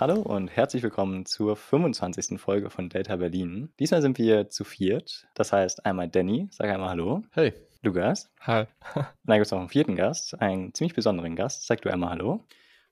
Hallo und herzlich willkommen zur 25. Folge von Delta Berlin. Diesmal sind wir zu viert. Das heißt einmal Danny, sag einmal Hallo. Hey. Lukas. Hi. und dann gibt es noch einen vierten Gast, einen ziemlich besonderen Gast. Sag du einmal Hallo.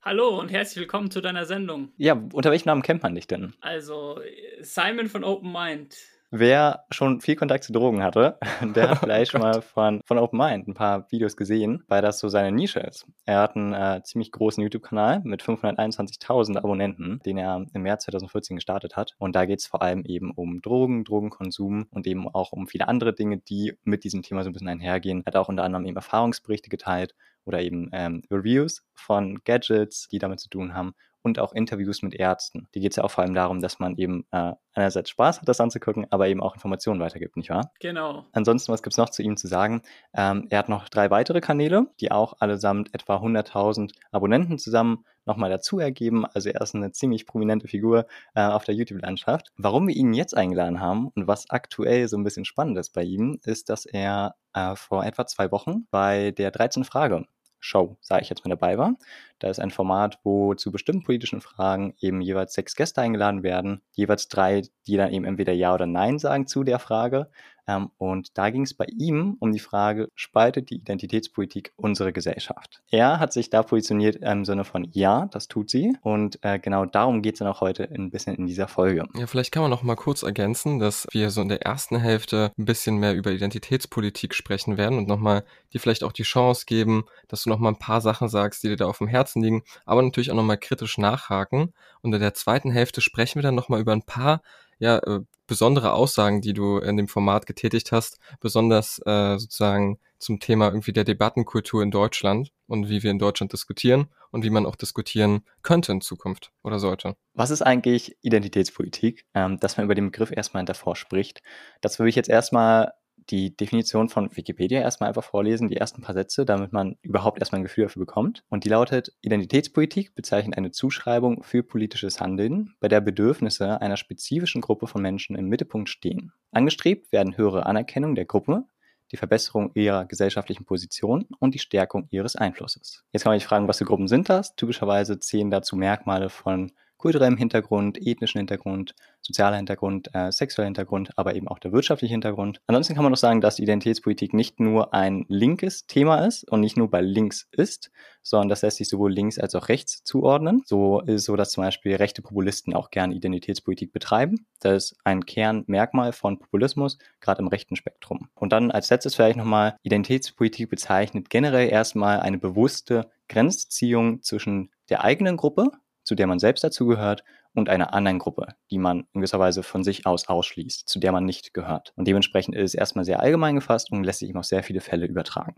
Hallo und herzlich willkommen zu deiner Sendung. Ja, unter welchem Namen kennt man dich denn? Also, Simon von Open Mind. Wer schon viel Kontakt zu Drogen hatte, der hat vielleicht oh schon mal von, von Open Mind ein paar Videos gesehen, weil das so seine Nische ist. Er hat einen äh, ziemlich großen YouTube-Kanal mit 521.000 Abonnenten, den er im März 2014 gestartet hat. Und da geht es vor allem eben um Drogen, Drogenkonsum und eben auch um viele andere Dinge, die mit diesem Thema so ein bisschen einhergehen. Er hat auch unter anderem eben Erfahrungsberichte geteilt oder eben ähm, Reviews von Gadgets, die damit zu tun haben und auch Interviews mit Ärzten. Die geht es ja auch vor allem darum, dass man eben äh, einerseits Spaß hat, das anzugucken, aber eben auch Informationen weitergibt, nicht wahr? Genau. Ansonsten, was gibt es noch zu ihm zu sagen? Ähm, er hat noch drei weitere Kanäle, die auch allesamt etwa 100.000 Abonnenten zusammen nochmal dazu ergeben. Also er ist eine ziemlich prominente Figur äh, auf der YouTube-Landschaft. Warum wir ihn jetzt eingeladen haben und was aktuell so ein bisschen spannend ist bei ihm, ist, dass er äh, vor etwa zwei Wochen bei der 13 Frage Show, sage ich jetzt mal, dabei war. Da ist ein Format, wo zu bestimmten politischen Fragen eben jeweils sechs Gäste eingeladen werden, jeweils drei, die dann eben entweder Ja oder Nein sagen zu der Frage. Ähm, und da ging es bei ihm um die Frage, spaltet die Identitätspolitik unsere Gesellschaft? Er hat sich da positioniert im Sinne von Ja, das tut sie. Und äh, genau darum geht es dann auch heute ein bisschen in dieser Folge. Ja, vielleicht kann man noch mal kurz ergänzen, dass wir so in der ersten Hälfte ein bisschen mehr über Identitätspolitik sprechen werden und nochmal dir vielleicht auch die Chance geben, dass du nochmal ein paar Sachen sagst, die dir da auf dem Herzen liegen, aber natürlich auch nochmal kritisch nachhaken. Und in der zweiten Hälfte sprechen wir dann nochmal über ein paar ja, äh, besondere Aussagen, die du in dem Format getätigt hast, besonders äh, sozusagen zum Thema irgendwie der Debattenkultur in Deutschland und wie wir in Deutschland diskutieren und wie man auch diskutieren könnte in Zukunft oder sollte. Was ist eigentlich Identitätspolitik? Ähm, dass man über den Begriff erstmal davor spricht. Das würde ich jetzt erstmal die Definition von Wikipedia erstmal einfach vorlesen, die ersten paar Sätze, damit man überhaupt erstmal ein Gefühl dafür bekommt. Und die lautet, Identitätspolitik bezeichnet eine Zuschreibung für politisches Handeln, bei der Bedürfnisse einer spezifischen Gruppe von Menschen im Mittelpunkt stehen. Angestrebt werden höhere Anerkennung der Gruppe, die Verbesserung ihrer gesellschaftlichen Position und die Stärkung ihres Einflusses. Jetzt kann man sich fragen, was für Gruppen sind das? Typischerweise zählen dazu Merkmale von kulturellem Hintergrund, ethnischen Hintergrund, sozialer Hintergrund, äh, sexueller Hintergrund, aber eben auch der wirtschaftliche Hintergrund. Ansonsten kann man noch sagen, dass Identitätspolitik nicht nur ein linkes Thema ist und nicht nur bei links ist, sondern das lässt sich sowohl links als auch rechts zuordnen. So ist so, dass zum Beispiel rechte Populisten auch gerne Identitätspolitik betreiben. Das ist ein Kernmerkmal von Populismus, gerade im rechten Spektrum. Und dann als letztes vielleicht nochmal, Identitätspolitik bezeichnet generell erstmal eine bewusste Grenzziehung zwischen der eigenen Gruppe, zu der man selbst dazugehört, und einer anderen Gruppe, die man in gewisser Weise von sich aus ausschließt, zu der man nicht gehört. Und dementsprechend ist es erstmal sehr allgemein gefasst und lässt sich eben auf sehr viele Fälle übertragen.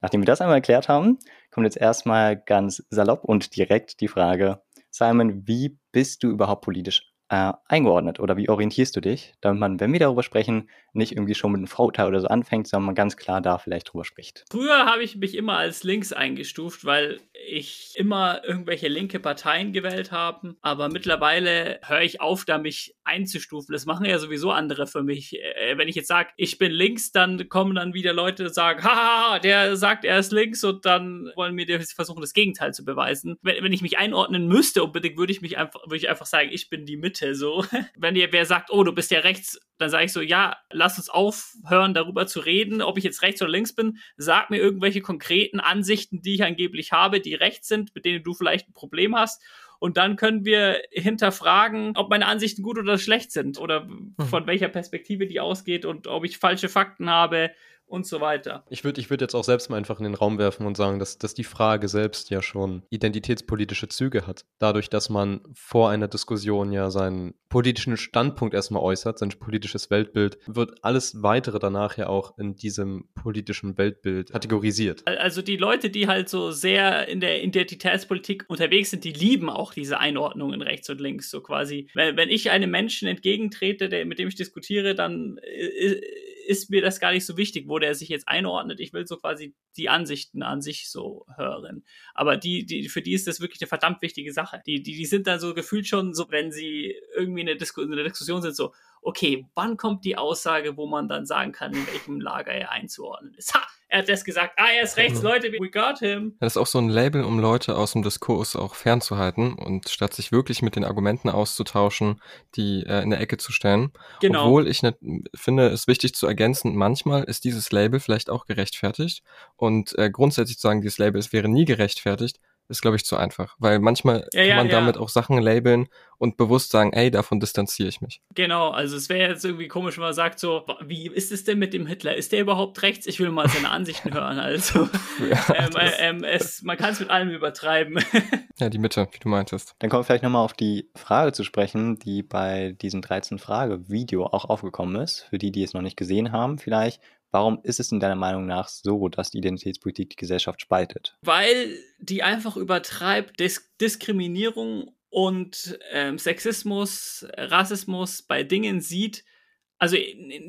Nachdem wir das einmal erklärt haben, kommt jetzt erstmal ganz salopp und direkt die Frage, Simon, wie bist du überhaupt politisch äh, eingeordnet oder wie orientierst du dich, damit man, wenn wir darüber sprechen, nicht irgendwie schon mit einem Vorurteil oder so anfängt, sondern man ganz klar da vielleicht drüber spricht. Früher habe ich mich immer als links eingestuft, weil ich immer irgendwelche linke Parteien gewählt habe, aber mittlerweile höre ich auf, da mich einzustufen. Das machen ja sowieso andere für mich. Äh, wenn ich jetzt sage, ich bin links, dann kommen dann wieder Leute und sagen, haha, der sagt, er ist links und dann wollen mir versuchen, das Gegenteil zu beweisen. Wenn, ich mich einordnen müsste, unbedingt würde ich mich einfach, würde ich einfach sagen, ich bin die Mitte, so. Wenn ihr wer sagt, oh, du bist ja rechts, dann sage ich so, ja, lass uns aufhören, darüber zu reden, ob ich jetzt rechts oder links bin. Sag mir irgendwelche konkreten Ansichten, die ich angeblich habe, die rechts sind, mit denen du vielleicht ein Problem hast. Und dann können wir hinterfragen, ob meine Ansichten gut oder schlecht sind oder mhm. von welcher Perspektive die ausgeht und ob ich falsche Fakten habe und so weiter. Ich würde ich würd jetzt auch selbst mal einfach in den Raum werfen und sagen, dass, dass die Frage selbst ja schon identitätspolitische Züge hat. Dadurch, dass man vor einer Diskussion ja seinen politischen Standpunkt erstmal äußert, sein politisches Weltbild, wird alles weitere danach ja auch in diesem politischen Weltbild kategorisiert. Also die Leute, die halt so sehr in der Identitätspolitik unterwegs sind, die lieben auch diese Einordnungen rechts und links, so quasi. Wenn, wenn ich einem Menschen entgegentrete, der, mit dem ich diskutiere, dann äh, ist mir das gar nicht so wichtig, wo der sich jetzt einordnet. Ich will so quasi die Ansichten an sich so hören. Aber die, die, für die ist das wirklich eine verdammt wichtige Sache. Die, die, die sind dann so gefühlt schon so, wenn sie irgendwie in einer, Disku in einer Diskussion sind, so, okay, wann kommt die Aussage, wo man dann sagen kann, in welchem Lager er einzuordnen ist? Ha! Er hat das gesagt, ah, er ist rechts, mhm. Leute, we got him. Das ist auch so ein Label, um Leute aus dem Diskurs auch fernzuhalten und statt sich wirklich mit den Argumenten auszutauschen, die äh, in der Ecke zu stellen. Genau. Obwohl ich ne, finde, es wichtig zu ergänzen, manchmal ist dieses Label vielleicht auch gerechtfertigt und äh, grundsätzlich zu sagen, dieses Label es wäre nie gerechtfertigt, ist, glaube ich, zu einfach. Weil manchmal ja, kann man ja, damit auch Sachen labeln und bewusst sagen, ey, davon distanziere ich mich. Genau, also es wäre jetzt irgendwie komisch, wenn man sagt so, wie ist es denn mit dem Hitler? Ist der überhaupt rechts? Ich will mal seine Ansichten hören. Also ähm, ähm, es, man kann es mit allem übertreiben. ja, die Mitte, wie du meintest. Dann kommen wir vielleicht nochmal auf die Frage zu sprechen, die bei diesem 13-Frage-Video auch aufgekommen ist. Für die, die es noch nicht gesehen haben, vielleicht Warum ist es in deiner Meinung nach so, dass die Identitätspolitik die Gesellschaft spaltet? Weil die einfach übertreibt Dis Diskriminierung und ähm, Sexismus, Rassismus bei Dingen sieht. Also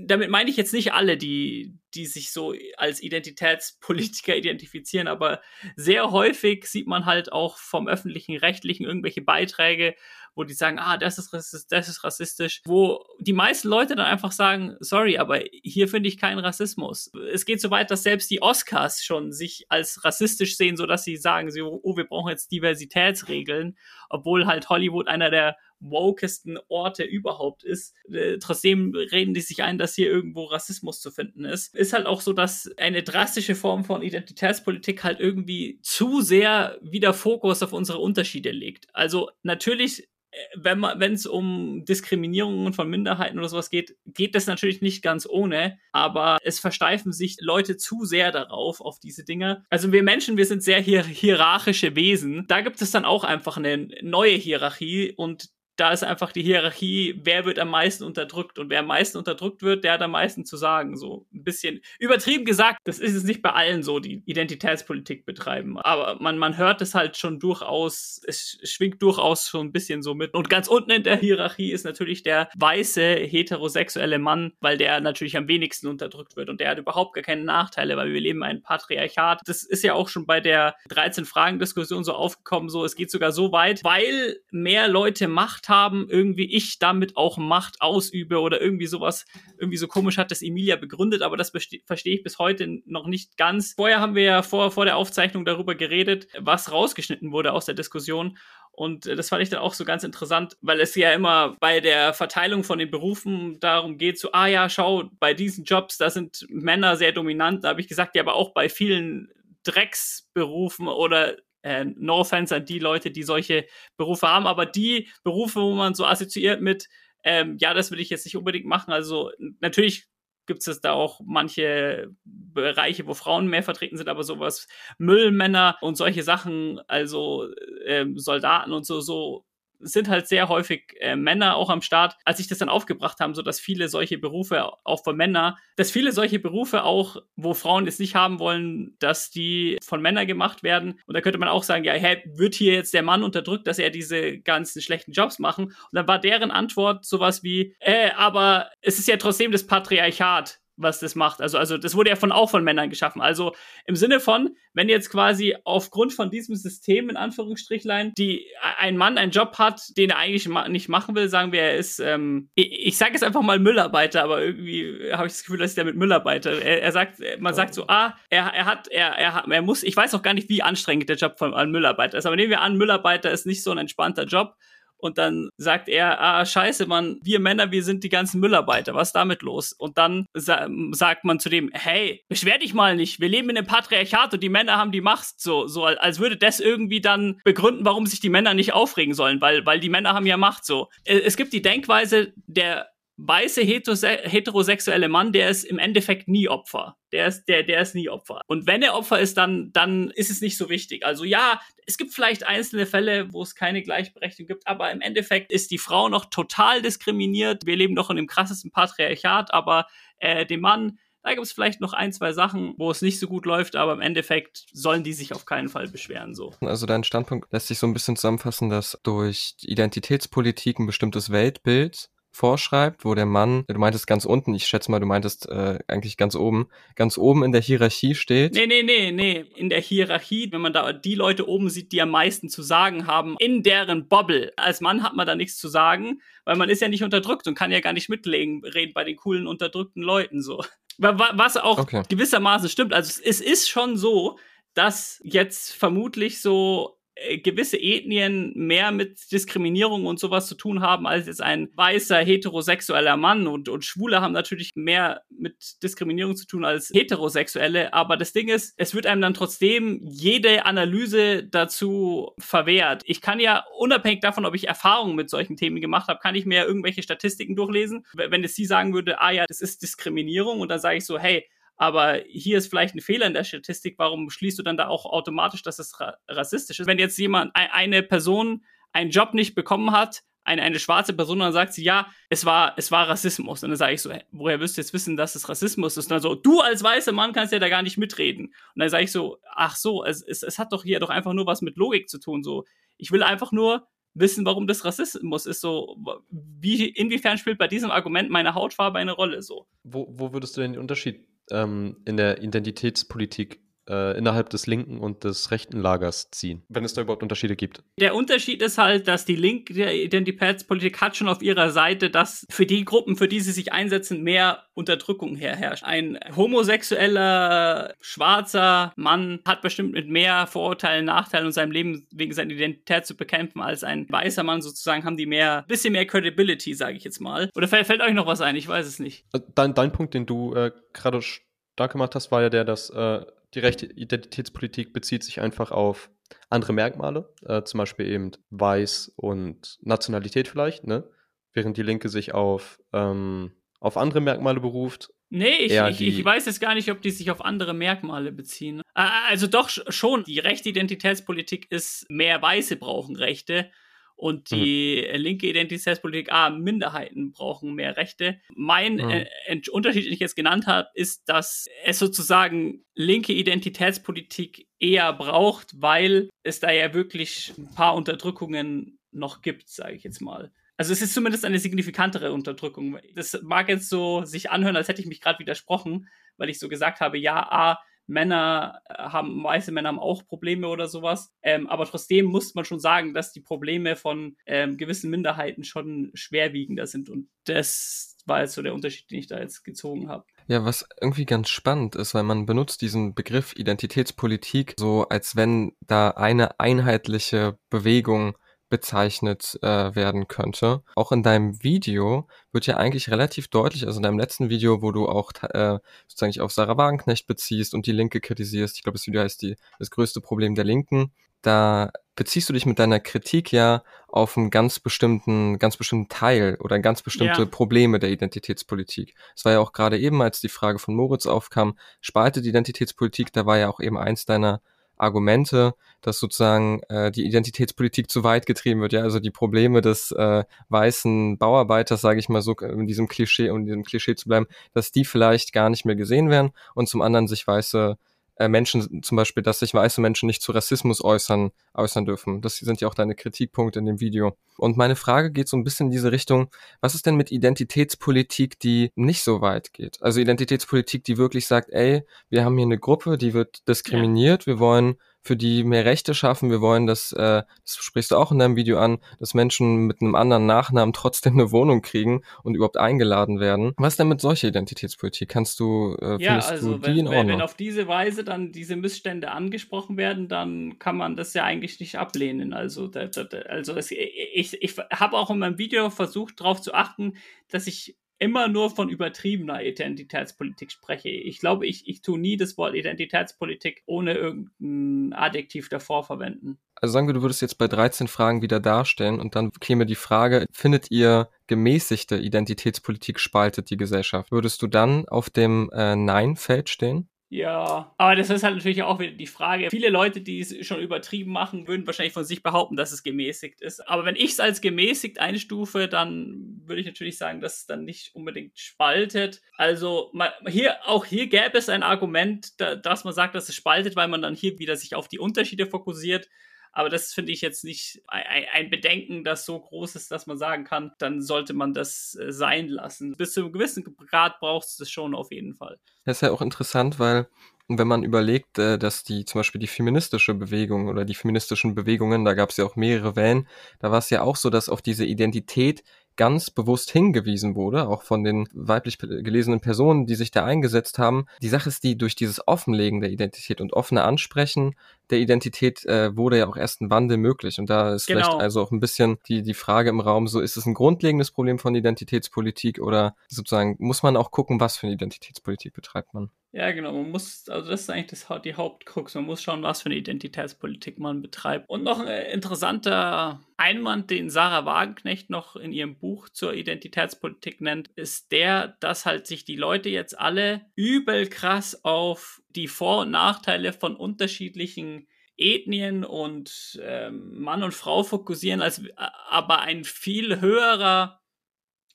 damit meine ich jetzt nicht alle, die, die sich so als Identitätspolitiker identifizieren, aber sehr häufig sieht man halt auch vom öffentlichen Rechtlichen irgendwelche Beiträge, wo die sagen, ah, das ist rassistisch, das ist rassistisch, wo die meisten Leute dann einfach sagen, sorry, aber hier finde ich keinen Rassismus. Es geht so weit, dass selbst die Oscars schon sich als rassistisch sehen, so dass sie sagen, oh, wir brauchen jetzt Diversitätsregeln, obwohl halt Hollywood einer der wokesten Orte überhaupt ist. Äh, trotzdem reden die sich ein, dass hier irgendwo Rassismus zu finden ist. Ist halt auch so, dass eine drastische Form von Identitätspolitik halt irgendwie zu sehr wieder Fokus auf unsere Unterschiede legt. Also natürlich wenn man, wenn es um Diskriminierungen von Minderheiten oder sowas geht, geht das natürlich nicht ganz ohne, aber es versteifen sich Leute zu sehr darauf, auf diese Dinge. Also wir Menschen, wir sind sehr hier hierarchische Wesen. Da gibt es dann auch einfach eine neue Hierarchie und da ist einfach die Hierarchie, wer wird am meisten unterdrückt und wer am meisten unterdrückt wird, der hat am meisten zu sagen. So ein bisschen übertrieben gesagt, das ist es nicht bei allen so, die Identitätspolitik betreiben. Aber man, man hört es halt schon durchaus, es schwingt durchaus schon ein bisschen so mit. Und ganz unten in der Hierarchie ist natürlich der weiße heterosexuelle Mann, weil der natürlich am wenigsten unterdrückt wird und der hat überhaupt gar keine Nachteile, weil wir leben ein Patriarchat. Das ist ja auch schon bei der 13-Fragen-Diskussion so aufgekommen, so es geht sogar so weit, weil mehr Leute Macht Macht haben, irgendwie ich damit auch Macht ausübe oder irgendwie sowas, irgendwie so komisch hat das Emilia begründet, aber das verstehe ich bis heute noch nicht ganz. Vorher haben wir ja vor, vor der Aufzeichnung darüber geredet, was rausgeschnitten wurde aus der Diskussion. Und das fand ich dann auch so ganz interessant, weil es ja immer bei der Verteilung von den Berufen darum geht, so, ah ja, schau, bei diesen Jobs, da sind Männer sehr dominant. Da habe ich gesagt, ja, aber auch bei vielen Drecksberufen oder äh, no offense an die Leute, die solche Berufe haben, aber die Berufe, wo man so assoziiert mit, ähm, ja, das will ich jetzt nicht unbedingt machen. Also natürlich gibt es da auch manche Bereiche, wo Frauen mehr vertreten sind, aber sowas Müllmänner und solche Sachen, also äh, Soldaten und so, so sind halt sehr häufig äh, Männer auch am Start. Als ich das dann aufgebracht haben, so dass viele solche Berufe auch von Männern, dass viele solche Berufe auch, wo Frauen es nicht haben wollen, dass die von Männern gemacht werden. Und da könnte man auch sagen, ja, hey, wird hier jetzt der Mann unterdrückt, dass er diese ganzen schlechten Jobs machen? Und dann war deren Antwort sowas wie, äh, aber es ist ja trotzdem das Patriarchat was das macht. Also, also das wurde ja von auch von Männern geschaffen. Also im Sinne von, wenn jetzt quasi aufgrund von diesem System in Anführungsstrichlein die ein Mann einen Job hat, den er eigentlich ma nicht machen will, sagen wir, er ist, ähm, ich, ich sage jetzt einfach mal Müllarbeiter, aber irgendwie habe ich das Gefühl, dass ich damit Müllarbeiter. Er, er sagt, man sagt so, ah, er, er hat, er, er hat, er muss, ich weiß auch gar nicht, wie anstrengend der Job von einem Müllarbeiter ist, aber nehmen wir an, Müllarbeiter ist nicht so ein entspannter Job und dann sagt er, ah, scheiße, Mann, wir Männer, wir sind die ganzen Müllarbeiter, was ist damit los? Und dann sa sagt man zu dem, hey, beschwer dich mal nicht, wir leben in einem Patriarchat und die Männer haben die Macht, so, so als würde das irgendwie dann begründen, warum sich die Männer nicht aufregen sollen, weil, weil die Männer haben ja Macht, so. Es gibt die Denkweise der weiße heterosexuelle Mann, der ist im Endeffekt nie Opfer. Der ist, der, der ist nie Opfer. Und wenn er Opfer ist, dann, dann ist es nicht so wichtig. Also ja, es gibt vielleicht einzelne Fälle, wo es keine Gleichberechtigung gibt, aber im Endeffekt ist die Frau noch total diskriminiert. Wir leben noch in dem krassesten Patriarchat, aber äh, dem Mann, da gibt es vielleicht noch ein, zwei Sachen, wo es nicht so gut läuft, aber im Endeffekt sollen die sich auf keinen Fall beschweren. So. Also dein Standpunkt lässt sich so ein bisschen zusammenfassen, dass durch Identitätspolitik ein bestimmtes Weltbild vorschreibt, wo der Mann, du meintest ganz unten, ich schätze mal, du meintest äh, eigentlich ganz oben, ganz oben in der Hierarchie steht. Nee, nee, nee, nee. In der Hierarchie, wenn man da die Leute oben sieht, die am meisten zu sagen haben, in deren Bubble. Als Mann hat man da nichts zu sagen, weil man ist ja nicht unterdrückt und kann ja gar nicht mitreden bei den coolen unterdrückten Leuten so. Was auch okay. gewissermaßen stimmt. Also es ist schon so, dass jetzt vermutlich so gewisse Ethnien mehr mit Diskriminierung und sowas zu tun haben als jetzt ein weißer heterosexueller Mann und, und Schwule haben natürlich mehr mit Diskriminierung zu tun als Heterosexuelle, aber das Ding ist, es wird einem dann trotzdem jede Analyse dazu verwehrt. Ich kann ja unabhängig davon, ob ich Erfahrungen mit solchen Themen gemacht habe, kann ich mir irgendwelche Statistiken durchlesen. Wenn es sie sagen würde, ah ja, das ist Diskriminierung und dann sage ich so, hey, aber hier ist vielleicht ein Fehler in der Statistik, warum schließt du dann da auch automatisch, dass es ra rassistisch ist? Wenn jetzt jemand, eine Person einen Job nicht bekommen hat, eine, eine schwarze Person, dann sagt sie, ja, es war, es war Rassismus. Und dann sage ich so, woher wirst du jetzt wissen, dass es Rassismus ist? Und dann so, du als weißer Mann kannst ja da gar nicht mitreden. Und dann sage ich so, ach so, es, es, es hat doch hier doch einfach nur was mit Logik zu tun. So, ich will einfach nur wissen, warum das Rassismus ist. So, wie, inwiefern spielt bei diesem Argument meine Hautfarbe eine Rolle? So. Wo, wo würdest du denn den Unterschied ähm, in der Identitätspolitik äh, innerhalb des linken und des rechten Lagers ziehen, wenn es da überhaupt Unterschiede gibt. Der Unterschied ist halt, dass die linke Identitätspolitik hat schon auf ihrer Seite, dass für die Gruppen, für die sie sich einsetzen, mehr Unterdrückung herrscht. Ein homosexueller, schwarzer Mann hat bestimmt mit mehr Vorurteilen, Nachteilen und seinem Leben wegen seiner Identität zu bekämpfen als ein weißer Mann sozusagen, haben die mehr, bisschen mehr Credibility, sage ich jetzt mal. Oder fällt, fällt, euch noch was ein? Ich weiß es nicht. Äh, dein, dein Punkt, den du äh, gerade stark gemacht hast, war ja der, dass äh, die rechte Identitätspolitik bezieht sich einfach auf andere Merkmale, äh, zum Beispiel eben Weiß und Nationalität vielleicht, ne? während die Linke sich auf, ähm, auf andere Merkmale beruft. Nee, ich, ich, ich, weiß jetzt gar nicht, ob die sich auf andere Merkmale beziehen. Also doch schon, die rechte Identitätspolitik ist, mehr Weiße brauchen Rechte und mhm. die mhm. linke Identitätspolitik, ah, Minderheiten brauchen mehr Rechte. Mein mhm. äh, Unterschied, den ich jetzt genannt habe, ist, dass es sozusagen linke Identitätspolitik eher braucht, weil es da ja wirklich ein paar Unterdrückungen noch gibt, sage ich jetzt mal. Also es ist zumindest eine signifikantere Unterdrückung. Das mag jetzt so sich anhören, als hätte ich mich gerade widersprochen, weil ich so gesagt habe, ja, ah, Männer äh, haben, weiße Männer haben auch Probleme oder sowas. Ähm, aber trotzdem muss man schon sagen, dass die Probleme von ähm, gewissen Minderheiten schon schwerwiegender sind. Und das war jetzt so der Unterschied, den ich da jetzt gezogen habe. Ja, was irgendwie ganz spannend ist, weil man benutzt diesen Begriff Identitätspolitik so, als wenn da eine einheitliche Bewegung bezeichnet äh, werden könnte. Auch in deinem Video wird ja eigentlich relativ deutlich, also in deinem letzten Video, wo du auch äh, sozusagen auf Sarah Wagenknecht beziehst und die Linke kritisierst, ich glaube, das Video heißt die, das größte Problem der Linken, da beziehst du dich mit deiner Kritik ja auf einen ganz bestimmten, ganz bestimmten Teil oder ganz bestimmte ja. Probleme der Identitätspolitik. Es war ja auch gerade eben, als die Frage von Moritz aufkam, spaltet Identitätspolitik, da war ja auch eben eins deiner Argumente, dass sozusagen äh, die Identitätspolitik zu weit getrieben wird, ja, also die Probleme des äh, weißen Bauarbeiters, sage ich mal so, in diesem Klischee, um in diesem Klischee zu bleiben, dass die vielleicht gar nicht mehr gesehen werden und zum anderen sich weiße äh, Menschen zum Beispiel, dass sich weiße Menschen nicht zu Rassismus äußern, äußern dürfen. Das sind ja auch deine Kritikpunkte in dem Video. Und meine Frage geht so ein bisschen in diese Richtung, was ist denn mit Identitätspolitik, die nicht so weit geht? Also Identitätspolitik, die wirklich sagt, ey, wir haben hier eine Gruppe, die wird diskriminiert, wir wollen für die mehr Rechte schaffen. Wir wollen, dass, äh, das sprichst du auch in deinem Video an, dass Menschen mit einem anderen Nachnamen trotzdem eine Wohnung kriegen und überhaupt eingeladen werden. Was denn mit solcher Identitätspolitik? Kannst du, äh, ja, also du wenn, wenn, wenn auf diese Weise dann diese Missstände angesprochen werden, dann kann man das ja eigentlich nicht ablehnen. Also, da, da, also es, ich, ich habe auch in meinem Video versucht, darauf zu achten, dass ich immer nur von übertriebener Identitätspolitik spreche. Ich glaube, ich, ich tue nie das Wort Identitätspolitik ohne irgendein Adjektiv davor verwenden. Also sagen wir, du würdest jetzt bei 13 Fragen wieder darstellen und dann käme die Frage, findet ihr gemäßigte Identitätspolitik spaltet die Gesellschaft? Würdest du dann auf dem äh, Nein-Feld stehen? Ja, aber das ist halt natürlich auch wieder die Frage. Viele Leute, die es schon übertrieben machen, würden wahrscheinlich von sich behaupten, dass es gemäßigt ist. Aber wenn ich es als gemäßigt einstufe, dann würde ich natürlich sagen, dass es dann nicht unbedingt spaltet. Also hier, auch hier gäbe es ein Argument, dass man sagt, dass es spaltet, weil man dann hier wieder sich auf die Unterschiede fokussiert. Aber das finde ich jetzt nicht ein Bedenken, das so groß ist, dass man sagen kann, dann sollte man das äh, sein lassen. Bis zu einem gewissen Grad braucht es das schon auf jeden Fall. Das ist ja auch interessant, weil wenn man überlegt, äh, dass die zum Beispiel die feministische Bewegung oder die feministischen Bewegungen, da gab es ja auch mehrere Wellen, da war es ja auch so, dass auf diese Identität ganz bewusst hingewiesen wurde, auch von den weiblich gelesenen Personen, die sich da eingesetzt haben. Die Sache ist die, durch dieses Offenlegen der Identität und offene Ansprechen der Identität äh, wurde ja auch erst ein Wandel möglich. Und da ist genau. vielleicht also auch ein bisschen die, die Frage im Raum, so ist es ein grundlegendes Problem von Identitätspolitik oder sozusagen muss man auch gucken, was für eine Identitätspolitik betreibt man? Ja, genau. Man muss, also das ist eigentlich das, die Hauptkrux. Man muss schauen, was für eine Identitätspolitik man betreibt. Und noch ein interessanter Einwand, den Sarah Wagenknecht noch in ihrem Buch zur Identitätspolitik nennt, ist der, dass halt sich die Leute jetzt alle übel krass auf die Vor- und Nachteile von unterschiedlichen Ethnien und ähm, Mann und Frau fokussieren, als aber ein viel höherer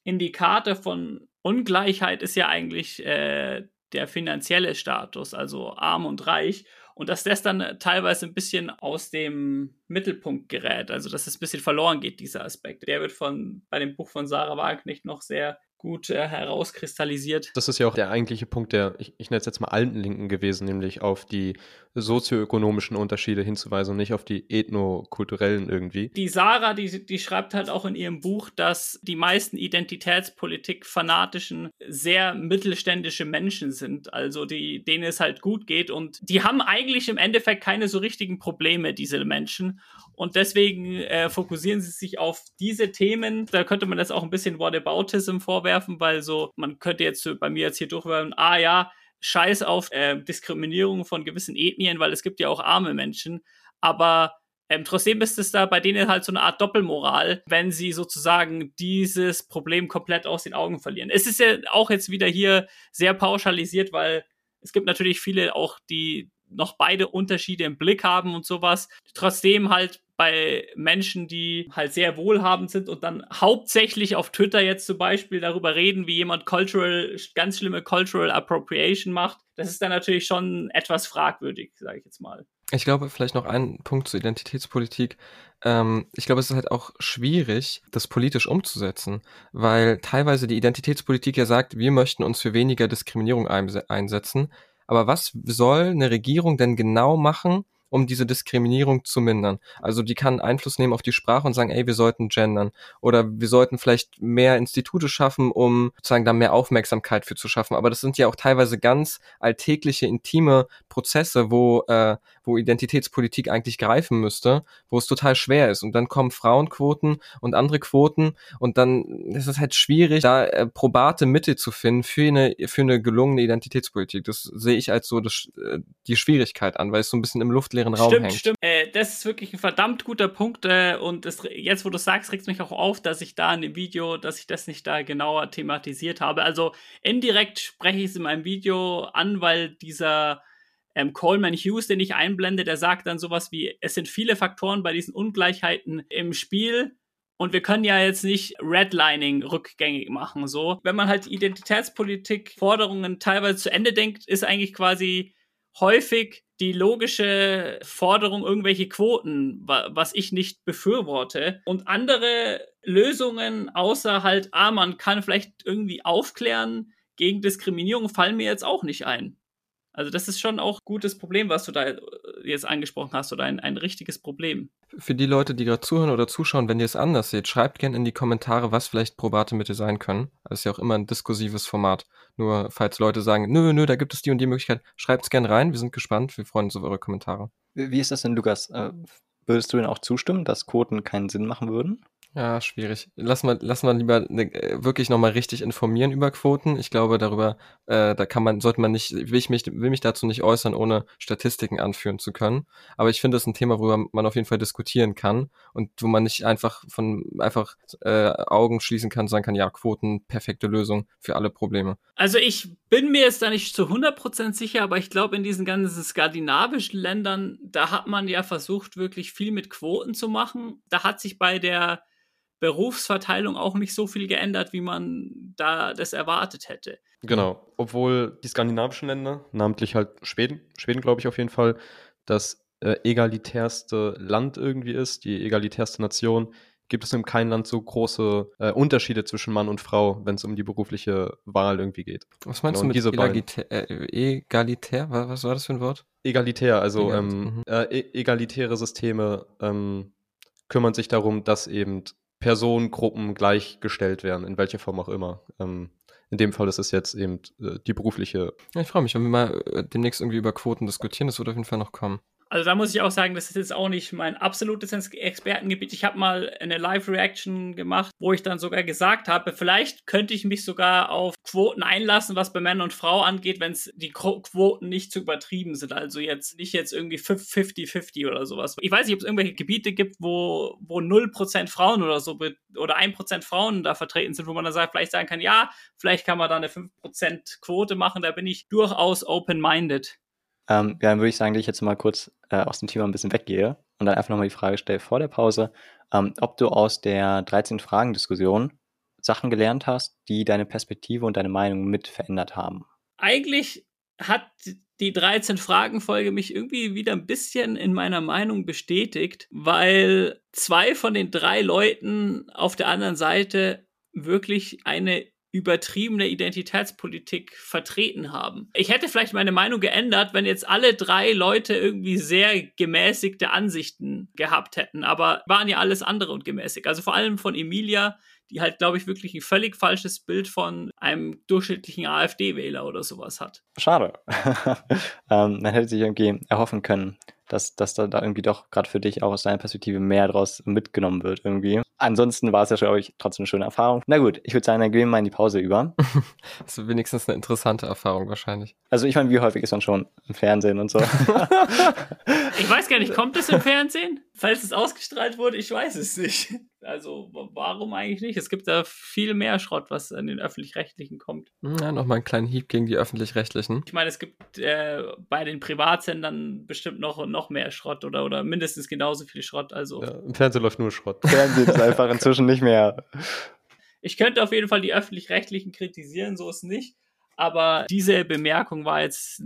Indikator von Ungleichheit ist ja eigentlich äh, der finanzielle Status, also arm und reich. Und dass das dann teilweise ein bisschen aus dem Mittelpunkt gerät, also dass es ein bisschen verloren geht, dieser Aspekt. Der wird von bei dem Buch von Sarah Wagenknecht noch sehr gut äh, herauskristallisiert. Das ist ja auch der eigentliche Punkt der, ich, ich nenne es jetzt mal alten Linken gewesen, nämlich auf die sozioökonomischen Unterschiede hinzuweisen und nicht auf die ethnokulturellen irgendwie. Die Sarah, die, die schreibt halt auch in ihrem Buch, dass die meisten Identitätspolitik-Fanatischen sehr mittelständische Menschen sind, also die, denen es halt gut geht und die haben eigentlich im Endeffekt keine so richtigen Probleme, diese Menschen. Und deswegen äh, fokussieren sie sich auf diese Themen. Da könnte man das auch ein bisschen Whataboutism vorwerfen, weil so, man könnte jetzt bei mir jetzt hier durchwerfen, ah ja, Scheiß auf äh, Diskriminierung von gewissen Ethnien, weil es gibt ja auch arme Menschen. Aber ähm, trotzdem ist es da bei denen halt so eine Art Doppelmoral, wenn sie sozusagen dieses Problem komplett aus den Augen verlieren. Es ist ja auch jetzt wieder hier sehr pauschalisiert, weil es gibt natürlich viele auch, die noch beide Unterschiede im Blick haben und sowas. Trotzdem halt bei Menschen, die halt sehr wohlhabend sind und dann hauptsächlich auf Twitter jetzt zum Beispiel darüber reden, wie jemand cultural, ganz schlimme Cultural Appropriation macht. Das ist dann natürlich schon etwas fragwürdig, sage ich jetzt mal. Ich glaube, vielleicht noch ein Punkt zur Identitätspolitik. Ähm, ich glaube, es ist halt auch schwierig, das politisch umzusetzen, weil teilweise die Identitätspolitik ja sagt, wir möchten uns für weniger Diskriminierung einsetzen. Aber was soll eine Regierung denn genau machen, um diese Diskriminierung zu mindern. Also die kann Einfluss nehmen auf die Sprache und sagen, ey, wir sollten gendern. Oder wir sollten vielleicht mehr Institute schaffen, um sozusagen da mehr Aufmerksamkeit für zu schaffen. Aber das sind ja auch teilweise ganz alltägliche, intime Prozesse, wo, äh, wo Identitätspolitik eigentlich greifen müsste, wo es total schwer ist. Und dann kommen Frauenquoten und andere Quoten und dann ist es halt schwierig, da äh, probate Mittel zu finden für eine, für eine gelungene Identitätspolitik. Das sehe ich als so das, äh, die Schwierigkeit an, weil es so ein bisschen im luftleeren Raum stimmt, hängt. Stimmt, äh, das ist wirklich ein verdammt guter Punkt äh, und das, jetzt, wo du sagst, regt es mich auch auf, dass ich da in dem Video, dass ich das nicht da genauer thematisiert habe. Also indirekt spreche ich es in meinem Video an, weil dieser ähm, Coleman Hughes, den ich einblende, der sagt dann sowas wie, es sind viele Faktoren bei diesen Ungleichheiten im Spiel, und wir können ja jetzt nicht Redlining rückgängig machen, so. Wenn man halt Identitätspolitik Forderungen teilweise zu Ende denkt, ist eigentlich quasi häufig die logische Forderung irgendwelche Quoten, was ich nicht befürworte. Und andere Lösungen, außer halt, ah, man kann vielleicht irgendwie aufklären gegen Diskriminierung, fallen mir jetzt auch nicht ein. Also das ist schon auch ein gutes Problem, was du da äh, jetzt angesprochen hast, oder ein, ein richtiges Problem. Für die Leute, die gerade zuhören oder zuschauen, wenn ihr es anders seht, schreibt gerne in die Kommentare, was vielleicht probate Mittel sein können. Das ist ja auch immer ein diskursives Format. Nur falls Leute sagen, nö, nö, da gibt es die und die Möglichkeit, schreibt es gerne rein. Wir sind gespannt. Wir freuen uns auf eure Kommentare. Wie ist das denn, Lukas? Äh, würdest du denn auch zustimmen, dass Quoten keinen Sinn machen würden? Ja, schwierig. Lass mal, lass mal lieber ne, wirklich nochmal richtig informieren über Quoten. Ich glaube, darüber, äh, da kann man, sollte man nicht, will ich mich, will mich dazu nicht äußern, ohne Statistiken anführen zu können. Aber ich finde, das ist ein Thema, worüber man auf jeden Fall diskutieren kann und wo man nicht einfach von, einfach äh, Augen schließen kann, sagen kann, ja, Quoten, perfekte Lösung für alle Probleme. Also ich bin mir jetzt da nicht zu 100% sicher, aber ich glaube, in diesen ganzen skandinavischen Ländern, da hat man ja versucht, wirklich viel mit Quoten zu machen. Da hat sich bei der Berufsverteilung auch nicht so viel geändert, wie man da das erwartet hätte. Genau, obwohl die skandinavischen Länder, namentlich halt Schweden, Schweden glaube ich auf jeden Fall, das äh, egalitärste Land irgendwie ist, die egalitärste Nation, gibt es in keinem Land so große äh, Unterschiede zwischen Mann und Frau, wenn es um die berufliche Wahl irgendwie geht. Was meinst Genau, du mit äh, egalitär? Was, was war das für ein Wort? Egalitär, also Egal, ähm, mhm. äh, e- egalitäre Systeme ähm, kümmern sich darum, dass eben Personengruppen gleichgestellt werden, in welcher Form auch immer. Ähm, in dem Fall ist es jetzt eben äh, die berufliche. Ja, ich freue mich, wenn wir mal äh, demnächst irgendwie über Quoten diskutieren. Das wird auf jeden Fall noch kommen. Also da muss ich auch sagen, das ist jetzt auch nicht mein absolutes Expertengebiet. Ich habe mal eine Live-Reaction gemacht, wo ich dann sogar gesagt habe, vielleicht könnte ich mich sogar auf Quoten einlassen, was bei Männern und Frau angeht, wenn es die Qu- Quoten nicht zu übertrieben sind. Also jetzt nicht jetzt irgendwie 50-50 oder sowas. Ich weiß nicht, ob es irgendwelche Gebiete gibt, wo, wo 0% Frauen oder so oder 1% Frauen da vertreten sind, wo man dann sagt, vielleicht sagen kann, ja, vielleicht kann man da eine 5% Quote machen. Da bin ich durchaus open-minded. Ähm, ja, dann würde ich sagen, dass ich jetzt mal kurz äh, aus dem Thema ein bisschen weggehe und dann einfach nochmal die Frage stelle vor der Pause, ähm, ob du aus der 13-Fragen-Diskussion Sachen gelernt hast, die deine Perspektive und deine Meinung mit verändert haben. eigentlich hat die 13-Fragen-Folge mich irgendwie wieder ein bisschen in meiner Meinung bestätigt, weil zwei von den drei Leuten auf der anderen Seite wirklich eine übertriebene Identitätspolitik vertreten haben. Ich hätte vielleicht meine Meinung geändert, wenn jetzt alle drei Leute irgendwie sehr gemäßigte Ansichten gehabt hätten, aber waren ja alles andere und gemäßigt. Also vor allem von Emilia, die halt, glaube ich, wirklich ein völlig falsches Bild von einem durchschnittlichen AfD-Wähler oder sowas hat. Schade. ähm, man hätte sich irgendwie erhoffen können, dass, dass da, da irgendwie doch gerade für dich auch aus deiner Perspektive mehr draus mitgenommen wird irgendwie. Ansonsten war es ja, glaube ich, trotzdem eine schöne Erfahrung. Na gut, ich würde sagen, dann gehen wir mal in die Pause über. Das ist wenigstens eine interessante Erfahrung wahrscheinlich. Also ich meine, wie häufig ist man schon im Fernsehen und so? Ich weiß gar nicht, kommt es im Fernsehen? Falls es ausgestrahlt wurde, ich weiß es nicht. Also, wa- warum eigentlich nicht? Es gibt da viel mehr Schrott, was an den Öffentlich-Rechtlichen kommt. Ja, nochmal einen kleinen Hieb gegen die Öffentlich-Rechtlichen. Ich meine, es gibt äh, bei den Privatsendern bestimmt noch, noch mehr Schrott oder, oder mindestens genauso viel Schrott. Also, Ja, Im Fernsehen läuft nur Schrott. Fernsehen ist einfach inzwischen nicht mehr. ich könnte auf jeden Fall die Öffentlich-Rechtlichen kritisieren, so ist nicht. Aber diese Bemerkung war jetzt,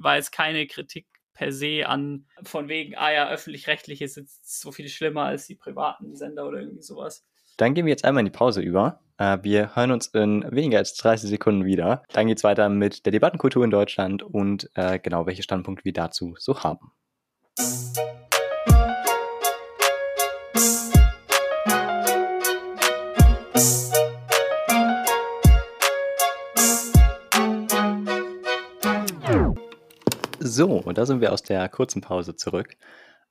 war jetzt keine Kritik per se an, von wegen, ah ja, öffentlich-rechtlich ist jetzt so viel schlimmer als die privaten Sender oder irgendwie sowas. Dann gehen wir jetzt einmal in die Pause über. Äh, wir hören uns in weniger als 30 Sekunden wieder. Dann geht's weiter mit der Debattenkultur in Deutschland und äh, genau, welche Standpunkte wir dazu so haben. So, und da sind wir aus der kurzen Pause zurück.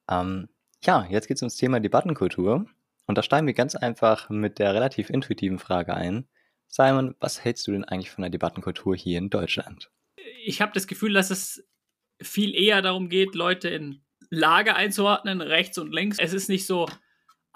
Ähm, ja, jetzt geht es ums Thema Debattenkultur. Und da steigen wir ganz einfach mit der relativ intuitiven Frage ein. Simon, was hältst du denn eigentlich von der Debattenkultur hier in Deutschland? ich habe das Gefühl, dass es viel eher darum geht, Leute in Lager einzuordnen, rechts und links. Es ist nicht so,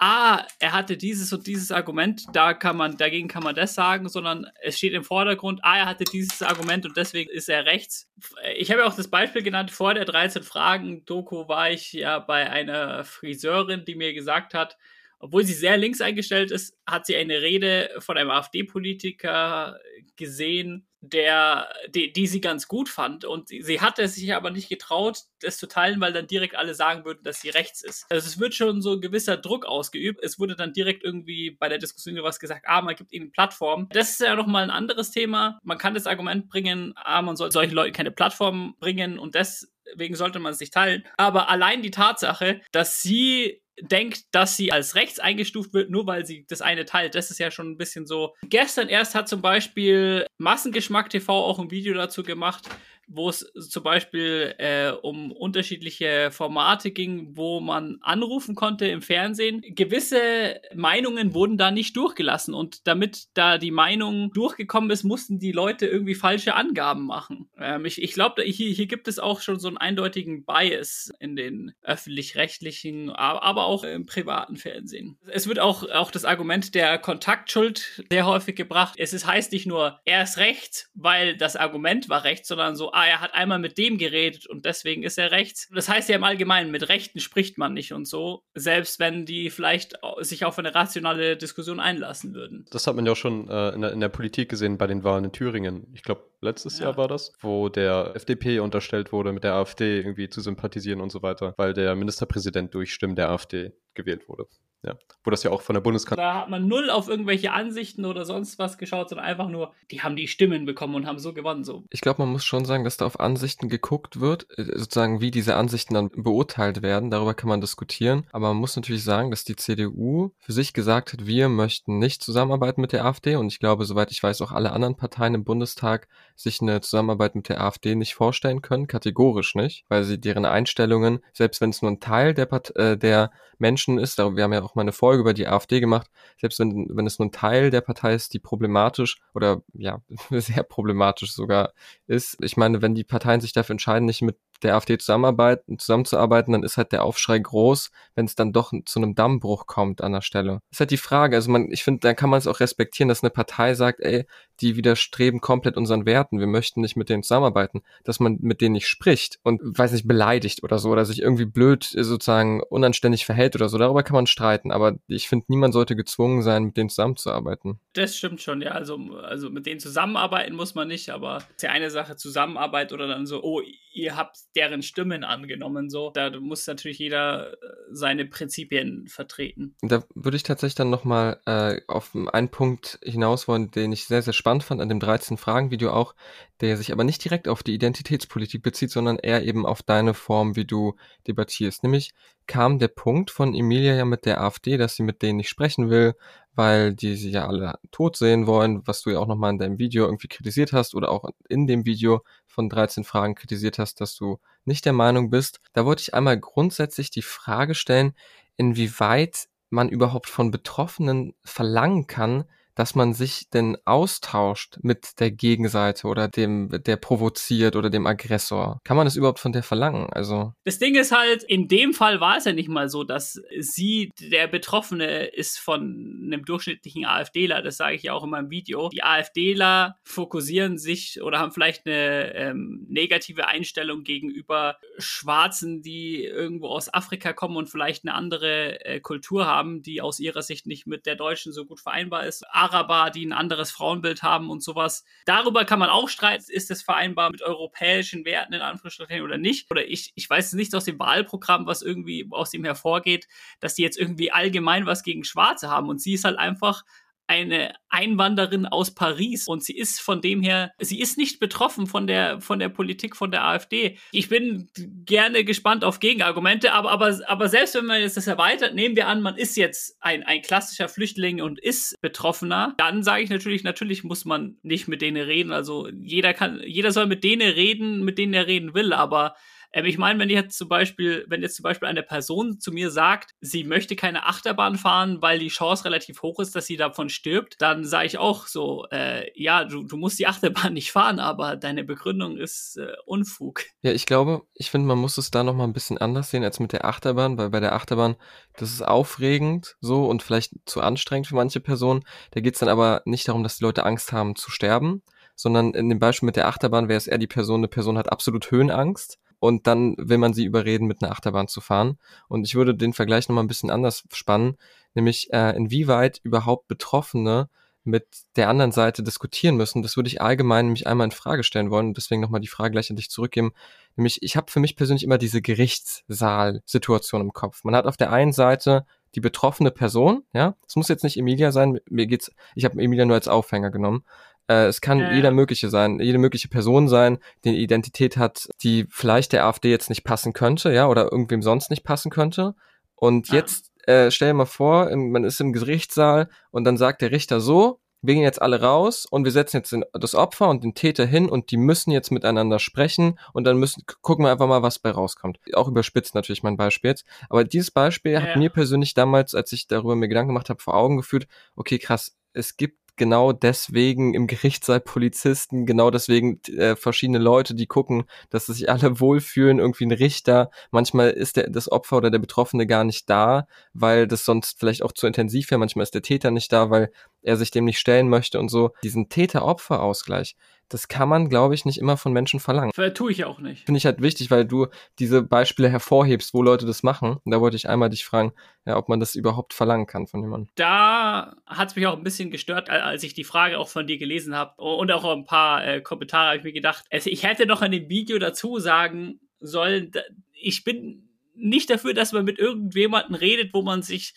ah, er hatte dieses und dieses Argument, da kann man, dagegen kann man das sagen, sondern es steht im Vordergrund, ah, er hatte dieses Argument und deswegen ist er rechts. Ich habe ja auch das Beispiel genannt, vor der 13 Fragen-Doku war ich ja bei einer Friseurin, die mir gesagt hat, obwohl sie sehr links eingestellt ist, hat sie eine Rede von einem AfD-Politiker gesehen, der, die, die sie ganz gut fand. Und sie, hatte sich aber nicht getraut, das zu teilen, weil dann direkt alle sagen würden, dass sie rechts ist. Also es wird schon so ein gewisser Druck ausgeübt. Es wurde dann direkt irgendwie bei der Diskussion was gesagt, ah, man gibt ihnen Plattform. Das ist ja nochmal ein anderes Thema. Man kann das Argument bringen, ah, man soll solchen Leuten keine Plattform bringen und deswegen sollte man es nicht teilen. Aber allein die Tatsache, dass sie denkt, dass sie als rechts eingestuft wird, nur weil sie das eine teilt. Das ist ja schon ein bisschen so. Gestern erst hat zum Beispiel Massengeschmack TV auch ein Video dazu gemacht, wo es zum Beispiel äh, um unterschiedliche Formate ging, wo man anrufen konnte im Fernsehen. Gewisse Meinungen wurden da nicht durchgelassen und damit da die Meinung durchgekommen ist, mussten die Leute irgendwie falsche Angaben machen. Ähm, ich ich glaube, hier, hier gibt es auch schon so einen eindeutigen Bias in den öffentlich-rechtlichen, aber auch im privaten Fernsehen. Es wird auch, auch das Argument der Kontaktschuld sehr häufig gebracht. Es ist, heißt nicht nur, er ist rechts, weil das Argument war rechts, sondern so, ah, er hat einmal mit dem geredet und deswegen ist er rechts. Das heißt ja im Allgemeinen, mit Rechten spricht man nicht und so, selbst wenn die vielleicht sich auf eine rationale Diskussion einlassen würden. Das hat man ja auch schon äh, in, der, in, der, Politik gesehen bei den Wahlen in Thüringen. Ich glaube, letztes ja. Jahr war das, wo der FDP unterstellt wurde, mit der AfD irgendwie zu sympathisieren und so weiter, weil der Ministerpräsident durch Stimmen der AfD gewählt wurde. Ja, wo das ja auch von der Bundeskanzlerin. Da hat man null auf irgendwelche Ansichten oder sonst was geschaut, sondern einfach nur, die haben die Stimmen bekommen und haben so gewonnen. So. Ich glaube, man muss schon sagen, dass da auf Ansichten geguckt wird, äh, sozusagen wie diese Ansichten dann beurteilt werden. Darüber kann man diskutieren. Aber man muss natürlich sagen, dass die CDU für sich gesagt hat, wir möchten nicht zusammenarbeiten mit der AfD. Und ich glaube, soweit ich weiß, auch alle anderen Parteien im Bundestag sich eine Zusammenarbeit mit der AfD nicht vorstellen können, kategorisch nicht, weil sie deren Einstellungen, selbst wenn es nur ein Teil der, Part äh, der Menschen ist, wir haben ja auch mal eine Folge über die AfD gemacht, selbst wenn, wenn es nur ein Teil der Partei ist, die problematisch oder ja, sehr problematisch sogar ist. Ich meine, wenn die Parteien sich dafür entscheiden, nicht mit der AfD zusammenarbeiten, zusammenzuarbeiten, dann ist halt der Aufschrei groß, wenn es dann doch zu einem Dammbruch kommt an der Stelle. Ist halt die Frage. Also man, ich finde, da kann man es auch respektieren, dass eine Partei sagt, ey, die widerstreben komplett unseren Werten, wir möchten nicht mit denen zusammenarbeiten, dass man mit denen nicht spricht und, weiß nicht, beleidigt oder so oder sich irgendwie blöd sozusagen unanständig verhält oder so. Darüber kann man streiten, aber ich finde, niemand sollte gezwungen sein, mit denen zusammenzuarbeiten. Das stimmt schon, ja. Also, also mit denen zusammenarbeiten muss man nicht, aber ist ja eine Sache, Zusammenarbeit oder dann so, oh, ihr habt deren Stimmen angenommen. So, da muss natürlich jeder äh, seine Prinzipien vertreten. Da würde ich tatsächlich dann nochmal äh, auf einen Punkt hinaus wollen, den ich sehr, sehr spannend fand an dem 13-Fragen-Video auch, der sich aber nicht direkt auf die Identitätspolitik bezieht, sondern eher eben auf deine Form, wie du debattierst. Nämlich kam der Punkt von Emilia ja mit der AfD, dass sie mit denen nicht sprechen will, weil die sie ja alle tot sehen wollen, was du ja auch nochmal in deinem Video irgendwie kritisiert hast oder auch in dem Video von 13 Fragen kritisiert hast, dass du nicht der Meinung bist. Da wollte ich einmal grundsätzlich die Frage stellen, inwieweit man überhaupt von Betroffenen verlangen kann, dass man sich denn austauscht mit der Gegenseite oder dem, der provoziert oder dem Aggressor? Kann man das überhaupt von der verlangen? Also. Das Ding ist halt, in dem Fall war es ja nicht mal so, dass sie, der Betroffene ist von einem durchschnittlichen AfDler, das sage ich ja auch in meinem Video. Die AfDler fokussieren sich oder haben vielleicht eine ähm, negative Einstellung gegenüber Schwarzen, die irgendwo aus Afrika kommen und vielleicht eine andere äh, Kultur haben, die aus ihrer Sicht nicht mit der deutschen so gut vereinbar ist. Araber, die ein anderes Frauenbild haben und sowas. Darüber kann man auch streiten, ist es vereinbar mit europäischen Werten in Anführungsstrichen oder nicht. Oder ich, ich weiß es nicht aus dem Wahlprogramm, was irgendwie aus dem hervorgeht, dass die jetzt irgendwie allgemein was gegen Schwarze haben. Und sie ist halt einfach eine Einwanderin aus Paris und sie ist von dem her, sie ist nicht betroffen von der, von der Politik von der AfD. Ich bin gerne gespannt auf Gegenargumente, aber, aber, aber selbst wenn man jetzt das erweitert, nehmen wir an, man ist jetzt ein, ein klassischer Flüchtling und ist Betroffener, dann sage ich natürlich, natürlich muss man nicht mit denen reden. Also jeder kann, jeder soll mit denen reden, mit denen er reden will, aber ähm, ich meine, wenn jetzt zum Beispiel, wenn jetzt zum Beispiel eine Person zu mir sagt, sie möchte keine Achterbahn fahren, weil die Chance relativ hoch ist, dass sie davon stirbt, dann sage ich auch so, äh, ja, du, du musst die Achterbahn nicht fahren, aber deine Begründung ist äh, Unfug. Ja, ich glaube, ich finde, man muss es da nochmal ein bisschen anders sehen als mit der Achterbahn, weil bei der Achterbahn, das ist aufregend so und vielleicht zu anstrengend für manche Personen. Da geht es dann aber nicht darum, dass die Leute Angst haben zu sterben, sondern in dem Beispiel mit der Achterbahn wäre es eher die Person, eine Person hat absolut Höhenangst und dann will man sie überreden, mit einer Achterbahn zu fahren. Und ich würde den Vergleich nochmal ein bisschen anders spannen, nämlich äh, inwieweit überhaupt Betroffene mit der anderen Seite diskutieren müssen. Das würde ich allgemein nämlich einmal in Frage stellen wollen und deswegen nochmal die Frage gleich an dich zurückgeben. Nämlich, ich habe für mich persönlich immer diese Gerichtssaal-Situation im Kopf. Man hat auf der einen Seite die betroffene Person, ja, es muss jetzt nicht Emilia sein, mir geht's, ich habe Emilia nur als Aufhänger genommen, äh, es kann ja. jeder mögliche sein, jede mögliche Person sein, die eine Identität hat, die vielleicht der AfD jetzt nicht passen könnte, ja, oder irgendwem sonst nicht passen könnte. Und ja. jetzt äh, stell dir mal vor, man ist im Gerichtssaal und dann sagt der Richter so, wir gehen jetzt alle raus und wir setzen jetzt den, das Opfer und den Täter hin und die müssen jetzt miteinander sprechen und dann müssen gucken wir einfach mal, was bei rauskommt. Auch überspitzt natürlich mein Beispiel jetzt, aber dieses Beispiel ja. hat mir persönlich damals, als ich darüber mir Gedanken gemacht habe, vor Augen geführt, okay, krass, es gibt genau deswegen im Gerichtssaal Polizisten, genau deswegen äh, verschiedene Leute, die gucken, dass sich alle wohlfühlen, irgendwie ein Richter. Manchmal ist der, das Opfer oder der Betroffene gar nicht da, weil das sonst vielleicht auch zu intensiv wäre. Manchmal ist der Täter nicht da, weil er sich dem nicht stellen möchte und so. Diesen Täter-Opfer-Ausgleich, das kann man, glaube ich, nicht immer von Menschen verlangen. Das tue ich auch nicht. Finde ich halt wichtig, weil du diese Beispiele hervorhebst, wo Leute das machen. Und da wollte ich einmal dich fragen, ja, ob man das überhaupt verlangen kann von jemandem. Da hat es mich auch ein bisschen gestört, als ich die Frage auch von dir gelesen habe und auch ein paar äh, Kommentare habe ich mir gedacht, also ich hätte noch in dem Video dazu sagen sollen, ich bin nicht dafür, dass man mit irgendjemandem redet, wo man sich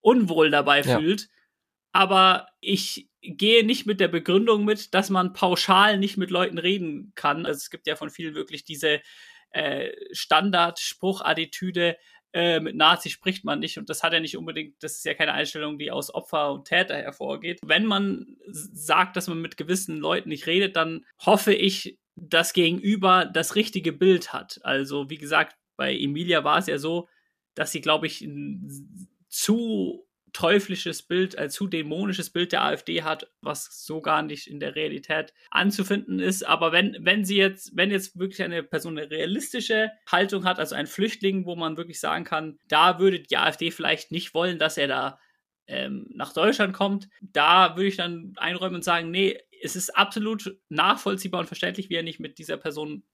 unwohl dabei ja. fühlt. Aber ich gehe nicht mit der Begründung mit, dass man pauschal nicht mit Leuten reden kann. Also es gibt ja von vielen wirklich diese äh, Standardspruchattitüde, äh, mit Nazi spricht man nicht und das hat ja nicht unbedingt, das ist ja keine Einstellung, die aus Opfer und Täter hervorgeht. Wenn man sagt, dass man mit gewissen Leuten nicht redet, dann hoffe ich, dass Gegenüber das richtige Bild hat. Also wie gesagt, bei Emilia war es ja so, dass sie, glaube ich, zu teuflisches Bild, ein zu dämonisches Bild der AfD hat, was so gar nicht in der Realität anzufinden ist. Aber wenn, wenn sie jetzt, wenn jetzt wirklich eine Person eine realistische Haltung hat, also ein Flüchtling, wo man wirklich sagen kann, da würde die AfD vielleicht nicht wollen, dass er da ähm, nach Deutschland kommt, da würde ich dann einräumen und sagen, nee, es ist absolut nachvollziehbar und verständlich, wie er nicht mit dieser Person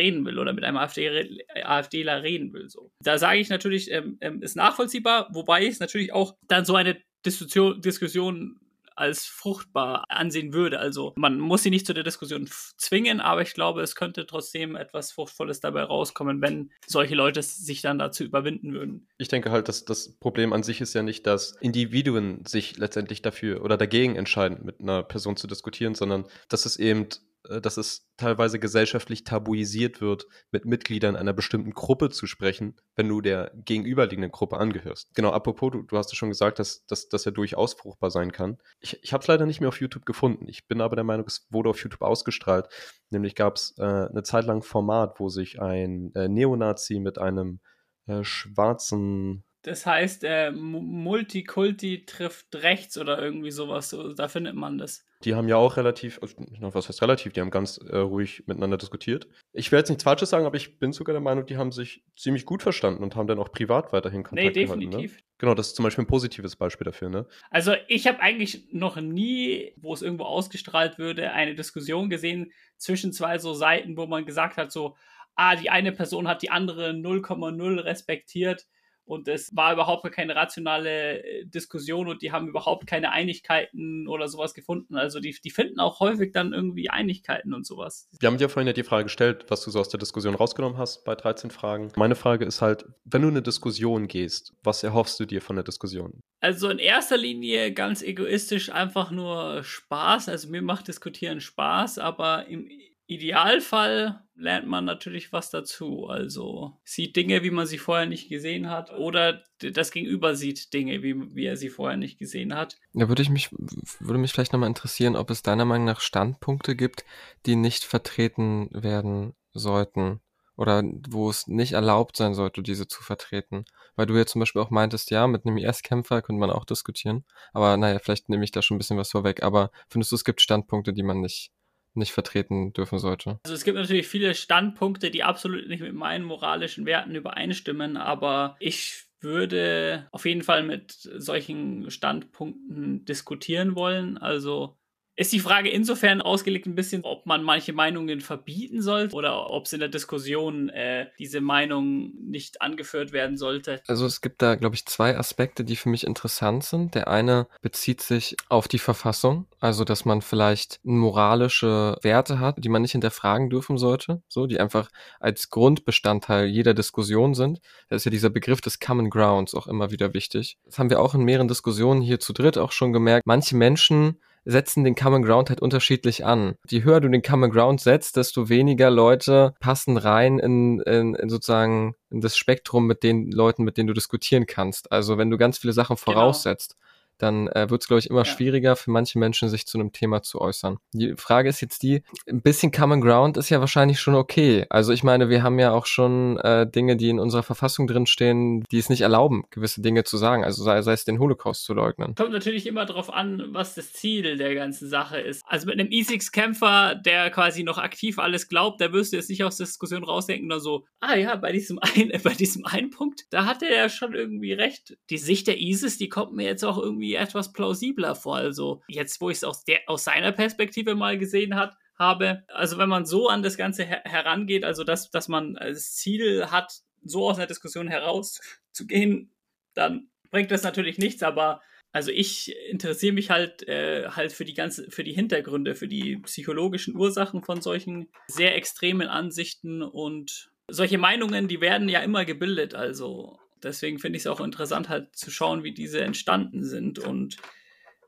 reden will oder mit einem AfD, AfDler reden will. So. Da sage ich natürlich, ähm, ähm, ist nachvollziehbar, wobei ich es natürlich auch dann so eine Diskussion, Diskussion als fruchtbar ansehen würde. Also man muss sie nicht zu der Diskussion zwingen, aber ich glaube, es könnte trotzdem etwas Fruchtvolles dabei rauskommen, wenn solche Leute sich dann dazu überwinden würden. Ich denke halt, dass das Problem an sich ist ja nicht, dass Individuen sich letztendlich dafür oder dagegen entscheiden, mit einer Person zu diskutieren, sondern dass es eben dass es teilweise gesellschaftlich tabuisiert wird, mit Mitgliedern einer bestimmten Gruppe zu sprechen, wenn du der gegenüberliegenden Gruppe angehörst. Genau, apropos, du, du hast ja schon gesagt, dass, dass das ja durchaus fruchtbar sein kann. Ich, ich habe es leider nicht mehr auf YouTube gefunden. Ich bin aber der Meinung, es wurde auf YouTube ausgestrahlt. Nämlich gab es äh, eine Zeit lang ein Format, wo sich ein äh, Neonazi mit einem äh, schwarzen das heißt, äh, Multikulti trifft rechts oder irgendwie sowas. So, da findet man das. Die haben ja auch relativ, also, was heißt relativ, die haben ganz äh, ruhig miteinander diskutiert. Ich werde jetzt nichts Falsches sagen, aber ich bin sogar der Meinung, die haben sich ziemlich gut verstanden und haben dann auch privat weiterhin Kontakt nee, definitiv. Gehalten, ne? Genau, das ist zum Beispiel ein positives Beispiel dafür, ne? Also ich habe eigentlich noch nie, wo es irgendwo ausgestrahlt würde, eine Diskussion gesehen zwischen zwei so Seiten, wo man gesagt hat, so, ah, die eine Person hat die andere 0,0 respektiert und es war überhaupt keine rationale äh, Diskussion und die haben überhaupt keine Einigkeiten oder sowas gefunden. Also die, die finden auch häufig dann irgendwie Einigkeiten und sowas. Wir haben dir vorhin ja die Frage gestellt, was du so aus der Diskussion rausgenommen hast bei 13 Fragen. Meine Frage ist halt, wenn du in eine Diskussion gehst, was erhoffst du dir von der Diskussion? Also in erster Linie ganz egoistisch einfach nur Spaß. Also mir macht Diskutieren Spaß, aber im Idealfall lernt man natürlich was dazu. Also sieht Dinge, wie man sie vorher nicht gesehen hat, oder das Gegenüber sieht Dinge, wie, wie er sie vorher nicht gesehen hat. Da würde ich mich, würde mich vielleicht nochmal interessieren, ob es deiner Meinung nach Standpunkte gibt, die nicht vertreten werden sollten. Oder wo es nicht erlaubt sein sollte, diese zu vertreten. Weil du ja zum Beispiel auch meintest, ja, mit einem IS-Kämpfer könnte man auch diskutieren. Aber naja, vielleicht nehme ich da schon ein bisschen was vorweg. Aber findest du, es gibt Standpunkte, die man nicht nicht vertreten dürfen sollte. Also es gibt natürlich viele Standpunkte, die absolut nicht mit meinen moralischen Werten übereinstimmen, aber ich würde auf jeden Fall mit solchen Standpunkten diskutieren wollen. Also ist die Frage insofern ausgelegt ein bisschen, ob man manche Meinungen verbieten sollte oder ob es in der Diskussion äh, diese Meinung nicht angeführt werden sollte? Also es gibt da, glaube ich, zwei Aspekte, die für mich interessant sind. Der eine bezieht sich auf die Verfassung, also dass man vielleicht moralische Werte hat, die man nicht hinterfragen dürfen sollte, so die einfach als Grundbestandteil jeder Diskussion sind. Da ist ja dieser Begriff des Common Grounds auch immer wieder wichtig. Das haben wir auch in mehreren Diskussionen hier zu dritt auch schon gemerkt. Manche Menschen setzen den Common Ground halt unterschiedlich an. Je höher du den Common Ground setzt, desto weniger Leute passen rein in, in, in sozusagen in das Spektrum mit den Leuten, mit denen du diskutieren kannst. Also wenn du ganz viele Sachen genau. voraussetzt, genau dann äh, wird es, glaube ich, immer ja. schwieriger für manche Menschen, sich zu einem Thema zu äußern. Die Frage ist jetzt die, ein bisschen Common Ground ist ja wahrscheinlich schon okay. Also ich meine, wir haben ja auch schon äh, Dinge, die in unserer Verfassung drinstehen, die es nicht erlauben, gewisse Dinge zu sagen, also sei, sei es den Holocaust zu leugnen. Kommt natürlich immer darauf an, was das Ziel der ganzen Sache ist. Also mit einem ISIX-Kämpfer, der quasi noch aktiv alles glaubt, da wirst du jetzt nicht aus der Diskussion rausdenken oder so, ah ja, bei diesem, ein, bei diesem einen Punkt, da hatte er ja schon irgendwie recht. Die Sicht der ISIS, die kommt mir jetzt auch irgendwie irgendwie etwas plausibler vor. Also jetzt, wo ich es aus, aus seiner Perspektive mal gesehen hat, habe. Also wenn man so an das Ganze her herangeht, also dass, dass man als Ziel hat, so aus einer Diskussion herauszugehen, dann bringt das natürlich nichts, aber also ich interessiere mich halt äh, halt für die ganze für die Hintergründe, für die psychologischen Ursachen von solchen sehr extremen Ansichten und solche Meinungen, die werden ja immer gebildet, also deswegen finde ich es auch interessant halt zu schauen, wie diese entstanden sind und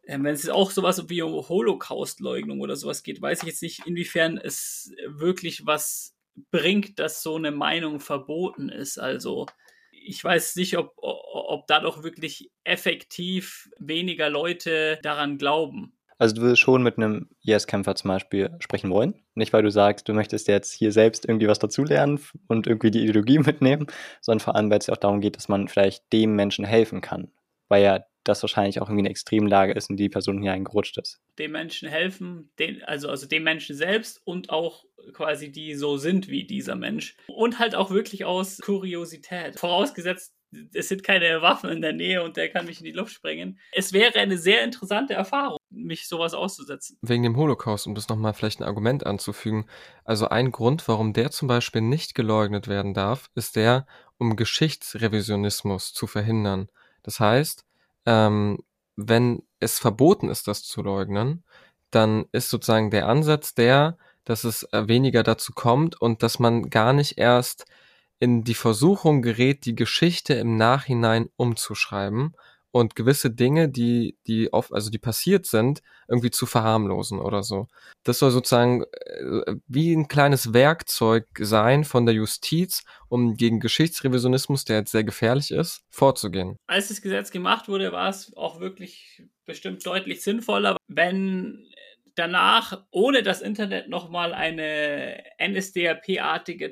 äh, wenn es auch sowas wie um Holocaust-Leugnung oder sowas geht, weiß ich jetzt nicht, inwiefern es wirklich was bringt, dass so eine Meinung verboten ist. Also ich weiß nicht, ob, ob da doch wirklich effektiv weniger Leute daran glauben. Also du würdest schon mit einem IS-Kämpfer zum Beispiel sprechen wollen. Nicht, weil du sagst, du möchtest jetzt hier selbst irgendwie was dazulernen und irgendwie die Ideologie mitnehmen, sondern vor allem, weil es ja auch darum geht, dass man vielleicht dem Menschen helfen kann. Weil ja das wahrscheinlich auch irgendwie eine Extremlage ist, in die die Person hineingerutscht ist. Dem Menschen helfen, den, also, also dem Menschen selbst und auch quasi die so sind wie dieser Mensch. Und halt auch wirklich aus Kuriosität. Vorausgesetzt, es sind keine Waffen in der Nähe und der kann mich in die Luft sprengen. Es wäre eine sehr interessante Erfahrung, mich sowas auszusetzen. Wegen dem Holocaust, um das nochmal vielleicht ein Argument anzufügen. Also ein Grund, warum der zum Beispiel nicht geleugnet werden darf, ist der, um Geschichtsrevisionismus zu verhindern. Das heißt, ähm, wenn es verboten ist, das zu leugnen, dann ist sozusagen der Ansatz der, dass es äh, weniger dazu kommt und dass man gar nicht erst in die Versuchung gerät, die Geschichte im Nachhinein umzuschreiben und gewisse Dinge, die, die oft, also die passiert sind, irgendwie zu verharmlosen oder so. Das soll sozusagen äh, wie ein kleines Werkzeug sein von der Justiz, um gegen Geschichtsrevisionismus, der jetzt sehr gefährlich ist, vorzugehen. Als das Gesetz gemacht wurde, war es auch wirklich bestimmt deutlich sinnvoller, wenn danach ohne das Internet nochmal eine NSDAP-artige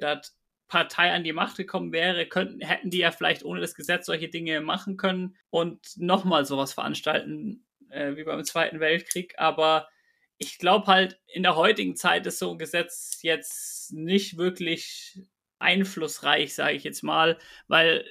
Partei an die Macht gekommen wäre, könnten, hätten die ja vielleicht ohne das Gesetz solche Dinge machen können und nochmal sowas veranstalten äh, wie beim Zweiten Weltkrieg. Aber ich glaube halt, in der heutigen Zeit ist so ein Gesetz jetzt nicht wirklich einflussreich, sage ich jetzt mal, weil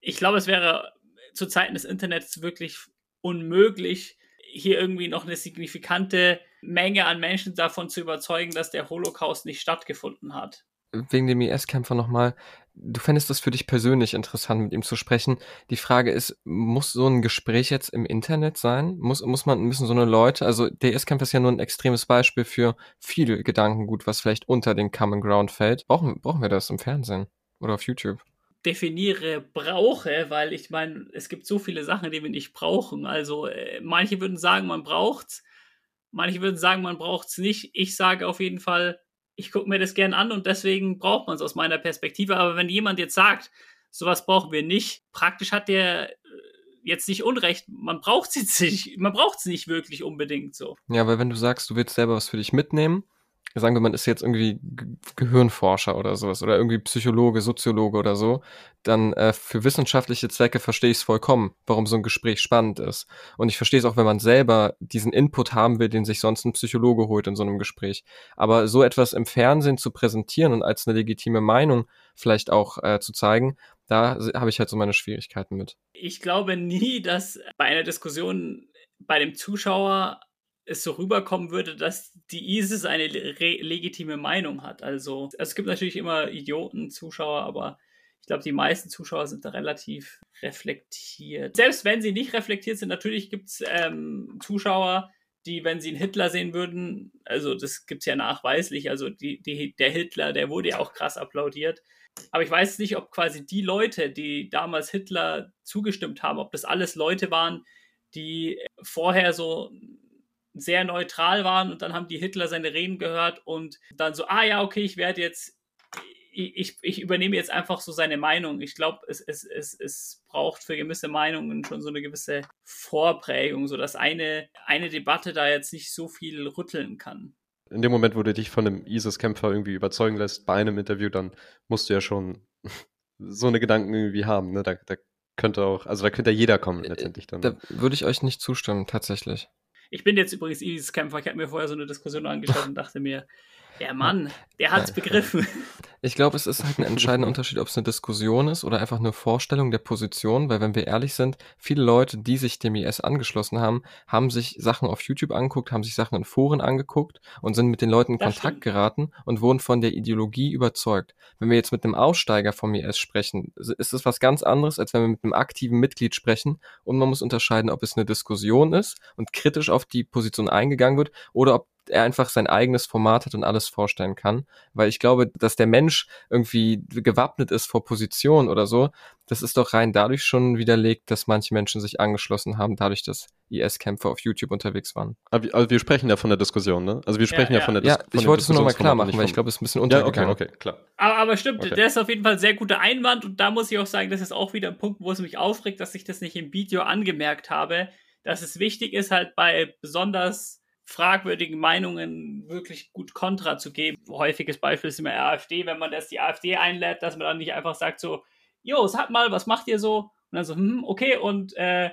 ich glaube, es wäre zu Zeiten des Internets wirklich unmöglich, hier irgendwie noch eine signifikante Menge an Menschen davon zu überzeugen, dass der Holocaust nicht stattgefunden hat wegen dem IS-Kämpfer nochmal, du fändest das für dich persönlich interessant, mit ihm zu sprechen. Die Frage ist, muss so ein Gespräch jetzt im Internet sein? Muss, muss man, müssen so eine Leute, also der IS-Kämpfer ist ja nur ein extremes Beispiel für viel Gedankengut, was vielleicht unter den Common Ground fällt. Brauchen, brauchen wir das im Fernsehen oder auf YouTube? definiere brauche, weil ich meine, es gibt so viele Sachen, die wir nicht brauchen. Also äh, manche würden sagen, man braucht's, manche würden sagen, man braucht's nicht. Ich sage auf jeden Fall, ich gucke mir das gern an und deswegen braucht man es aus meiner Perspektive. Aber wenn jemand jetzt sagt, sowas brauchen wir nicht, praktisch hat der äh, jetzt nicht Unrecht. Man braucht es nicht, man braucht es nicht wirklich unbedingt so. Ja, weil wenn du sagst, du willst selber was für dich mitnehmen, sagen wir, man ist jetzt irgendwie Gehirnforscher oder sowas oder irgendwie Psychologe, Soziologe oder so, dann äh, für wissenschaftliche Zwecke verstehe ich es vollkommen, warum so ein Gespräch spannend ist. Und ich verstehe es auch, wenn man selber diesen Input haben will, den sich sonst ein Psychologe holt in so einem Gespräch. Aber so etwas im Fernsehen zu präsentieren und als eine legitime Meinung vielleicht auch äh, zu zeigen, da habe ich halt so meine Schwierigkeiten mit. Ich glaube nie, dass bei einer Diskussion bei dem Zuschauer es so rüberkommen würde, dass die ISIS eine legitime Meinung hat. Also, also, es gibt natürlich immer Idioten, Zuschauer, aber ich glaube, die meisten Zuschauer sind da relativ reflektiert. Selbst wenn sie nicht reflektiert sind, natürlich gibt es ähm, Zuschauer, die, wenn sie einen Hitler sehen würden, also das gibt es ja nachweislich, also die, die, der Hitler, der wurde ja auch krass applaudiert. Aber ich weiß nicht, ob quasi die Leute, die damals Hitler zugestimmt haben, ob das alles Leute waren, die vorher so sehr neutral waren und dann haben die Hitler seine Reden gehört und dann so, ah ja, okay, ich werde jetzt, ich, ich übernehme jetzt einfach so seine Meinung. Ich glaube, es, es, es, es braucht für gewisse Meinungen schon so eine gewisse Vorprägung, sodass eine, eine Debatte da jetzt nicht so viel rütteln kann. In dem Moment, wo du dich von einem ISIS-Kämpfer irgendwie überzeugen lässt bei einem Interview, dann musst du ja schon so eine Gedanken irgendwie haben. Ne? Da, da könnte auch, also da könnte ja jeder kommen letztendlich dann. Da würde ich euch nicht zustimmen, tatsächlich. Ich bin jetzt übrigens ISIS-Kämpfer. Ich habe mir vorher so eine Diskussion angeschaut und dachte mir, der Mann, der hat es begriffen. Ich glaube, es ist halt ein entscheidender Unterschied, ob es eine Diskussion ist oder einfach eine Vorstellung der Position, weil wenn wir ehrlich sind, viele Leute, die sich dem IS angeschlossen haben, haben sich Sachen auf YouTube angeguckt, haben sich Sachen in Foren angeguckt und sind mit den Leuten in Das Kontakt stimmt. geraten und wurden von der Ideologie überzeugt. Wenn wir jetzt mit einem Aussteiger vom IS sprechen, ist es was ganz anderes, als wenn wir mit einem aktiven Mitglied sprechen und man muss unterscheiden, ob es eine Diskussion ist und kritisch auf die Position eingegangen wird oder ob er einfach sein eigenes Format hat und alles vorstellen kann. Weil ich glaube, dass der Mensch irgendwie gewappnet ist vor Position oder so, das ist doch rein dadurch schon widerlegt, dass manche Menschen sich angeschlossen haben, dadurch, dass IS-Kämpfer auf YouTube unterwegs waren. Aber wir, also wir sprechen ja von der Diskussion, ne? Also wir sprechen ja, ja. von der Ja, Dis von ich wollte es nur nochmal klar machen, weil ich glaube, es ist ein bisschen Ja, okay, untergegangen. okay, klar. Aber, aber stimmt, Okay. der ist auf jeden Fall ein sehr guter Einwand und da muss ich auch sagen, das ist auch wieder ein Punkt, wo es mich aufregt, dass ich das nicht im Video angemerkt habe, dass es wichtig ist, halt bei besonders fragwürdigen Meinungen wirklich gut Kontra zu geben. Häufiges Beispiel ist immer AfD, wenn man das die AfD einlädt, dass man dann nicht einfach sagt so, jo, sag mal, was macht ihr so? Und dann so, hm, okay, und äh,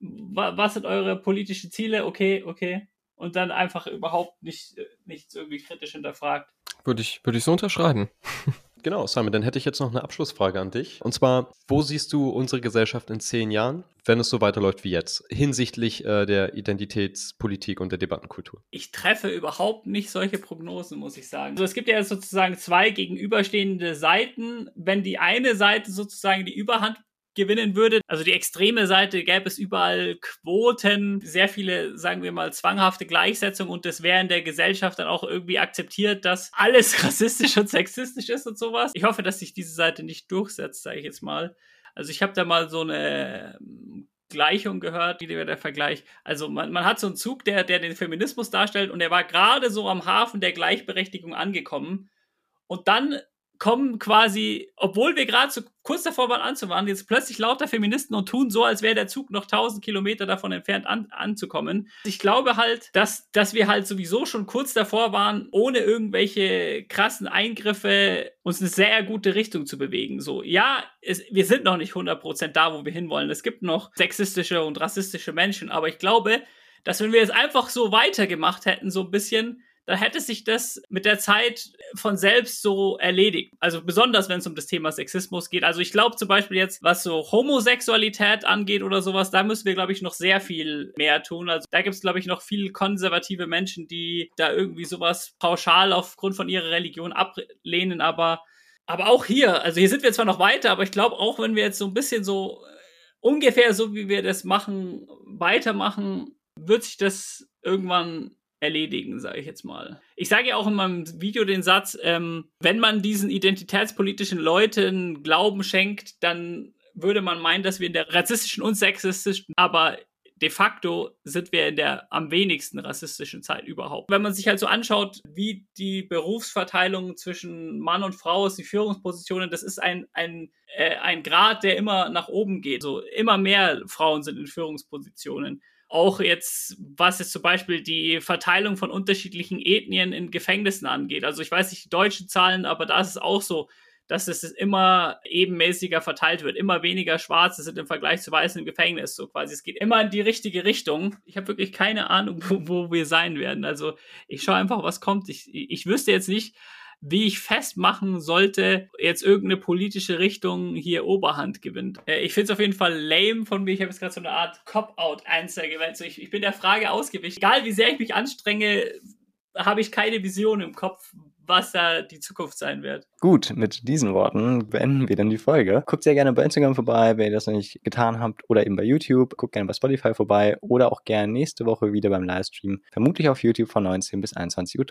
wa was sind eure politischen Ziele? Okay, okay. Und dann einfach überhaupt nicht, äh, nichts irgendwie kritisch hinterfragt. Würde ich, würde ich so unterschreiben. Genau, Simon, dann hätte ich jetzt noch eine Abschlussfrage an dich. Und zwar, wo siehst du unsere Gesellschaft in zehn Jahren, wenn es so weiterläuft wie jetzt, hinsichtlich äh, der Identitätspolitik und der Debattenkultur? ich treffe überhaupt nicht solche Prognosen, muss ich sagen. Also es gibt ja sozusagen zwei gegenüberstehende Seiten. Wenn die eine Seite sozusagen die Überhand gewinnen würde, also die extreme Seite, gäbe es überall Quoten, sehr viele, sagen wir mal, zwanghafte Gleichsetzung und das wäre in der Gesellschaft dann auch irgendwie akzeptiert, dass alles rassistisch und sexistisch ist und sowas. Ich hoffe, dass sich diese Seite nicht durchsetzt, sage ich jetzt mal. Also ich habe da mal so eine ähm, Gleichung gehört, wie wäre der Vergleich. Also man, man hat so einen Zug, der, der den Feminismus darstellt und der war gerade so am Hafen der Gleichberechtigung angekommen. Und dann kommen quasi, obwohl wir gerade so kurz davor waren anzufahren, jetzt plötzlich lauter Feministen und tun so, als wäre der Zug noch 1000 Kilometer davon entfernt an, anzukommen. Ich glaube halt, dass, dass wir halt sowieso schon kurz davor waren, ohne irgendwelche krassen Eingriffe uns eine sehr gute Richtung zu bewegen. So, ja, es, wir sind noch nicht 100% da, wo wir hinwollen. Es gibt noch sexistische und rassistische Menschen, aber ich glaube, dass wenn wir es einfach so weitergemacht hätten, so ein bisschen, dann hätte sich das mit der Zeit von selbst so erledigt. Also besonders, wenn es um das Thema Sexismus geht. Also ich glaube zum Beispiel jetzt, was so Homosexualität angeht oder sowas, da müssen wir, glaube ich, noch sehr viel mehr tun. Also da gibt es, glaube ich, noch viel konservative Menschen, die da irgendwie sowas pauschal aufgrund von ihrer Religion ablehnen. Aber, aber auch hier, also hier sind wir zwar noch weiter, aber ich glaube auch, wenn wir jetzt so ein bisschen so äh, ungefähr so, wie wir das machen, weitermachen, wird sich das irgendwann erledigen, sage ich jetzt mal. Ich sage ja auch in meinem Video den Satz, ähm, wenn man diesen identitätspolitischen Leuten Glauben schenkt, dann würde man meinen, dass wir in der rassistischen und sexistischen, aber de facto sind wir in der am wenigsten rassistischen Zeit überhaupt. Wenn man sich halt so anschaut, wie die Berufsverteilung zwischen Mann und Frau ist, die Führungspositionen, das ist ein, ein, äh, ein Grad, der immer nach oben geht. So immer mehr Frauen sind in Führungspositionen auch jetzt, was jetzt zum Beispiel die Verteilung von unterschiedlichen Ethnien in Gefängnissen angeht. Also ich weiß nicht die deutschen Zahlen, aber da ist es auch so, dass es immer ebenmäßiger verteilt wird. Immer weniger Schwarze sind im Vergleich zu Weißen im Gefängnis. So quasi, es geht immer in die richtige Richtung. Ich habe wirklich keine Ahnung, wo, wo, wir sein werden. Also ich schaue einfach, was kommt. Ich, ich wüsste jetzt nicht, wie ich festmachen sollte, jetzt irgendeine politische Richtung hier Oberhand gewinnt. Äh, ich finde es auf jeden Fall lame von mir. Ich habe jetzt gerade so eine Art Cop-Out-Answer gewählt. So, ich, ich bin der Frage ausgewichen. Egal wie sehr ich mich anstrenge, habe ich keine Vision im Kopf, was da die Zukunft sein wird. Gut, mit diesen Worten beenden wir dann die Folge. Guckt sehr gerne bei Instagram vorbei, wenn ihr das noch nicht getan habt, oder eben bei YouTube. Guckt gerne bei Spotify vorbei oder auch gerne nächste Woche wieder beim Livestream, vermutlich auf YouTube von 19 bis 21.30 Uhr.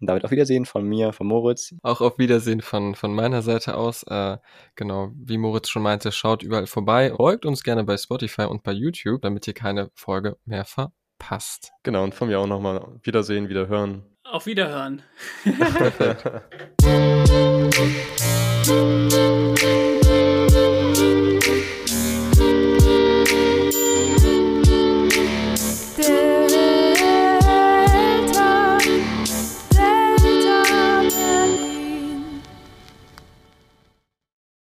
Und damit auf Wiedersehen von mir, von Moritz. Auch auf Wiedersehen von, von meiner Seite aus. Äh, genau, wie Moritz schon meinte, schaut überall vorbei. Folgt uns gerne bei Spotify und bei YouTube, damit ihr keine Folge mehr verpasst. Genau, und von mir auch nochmal Wiedersehen, Wiederhören. Auf Wiederhören.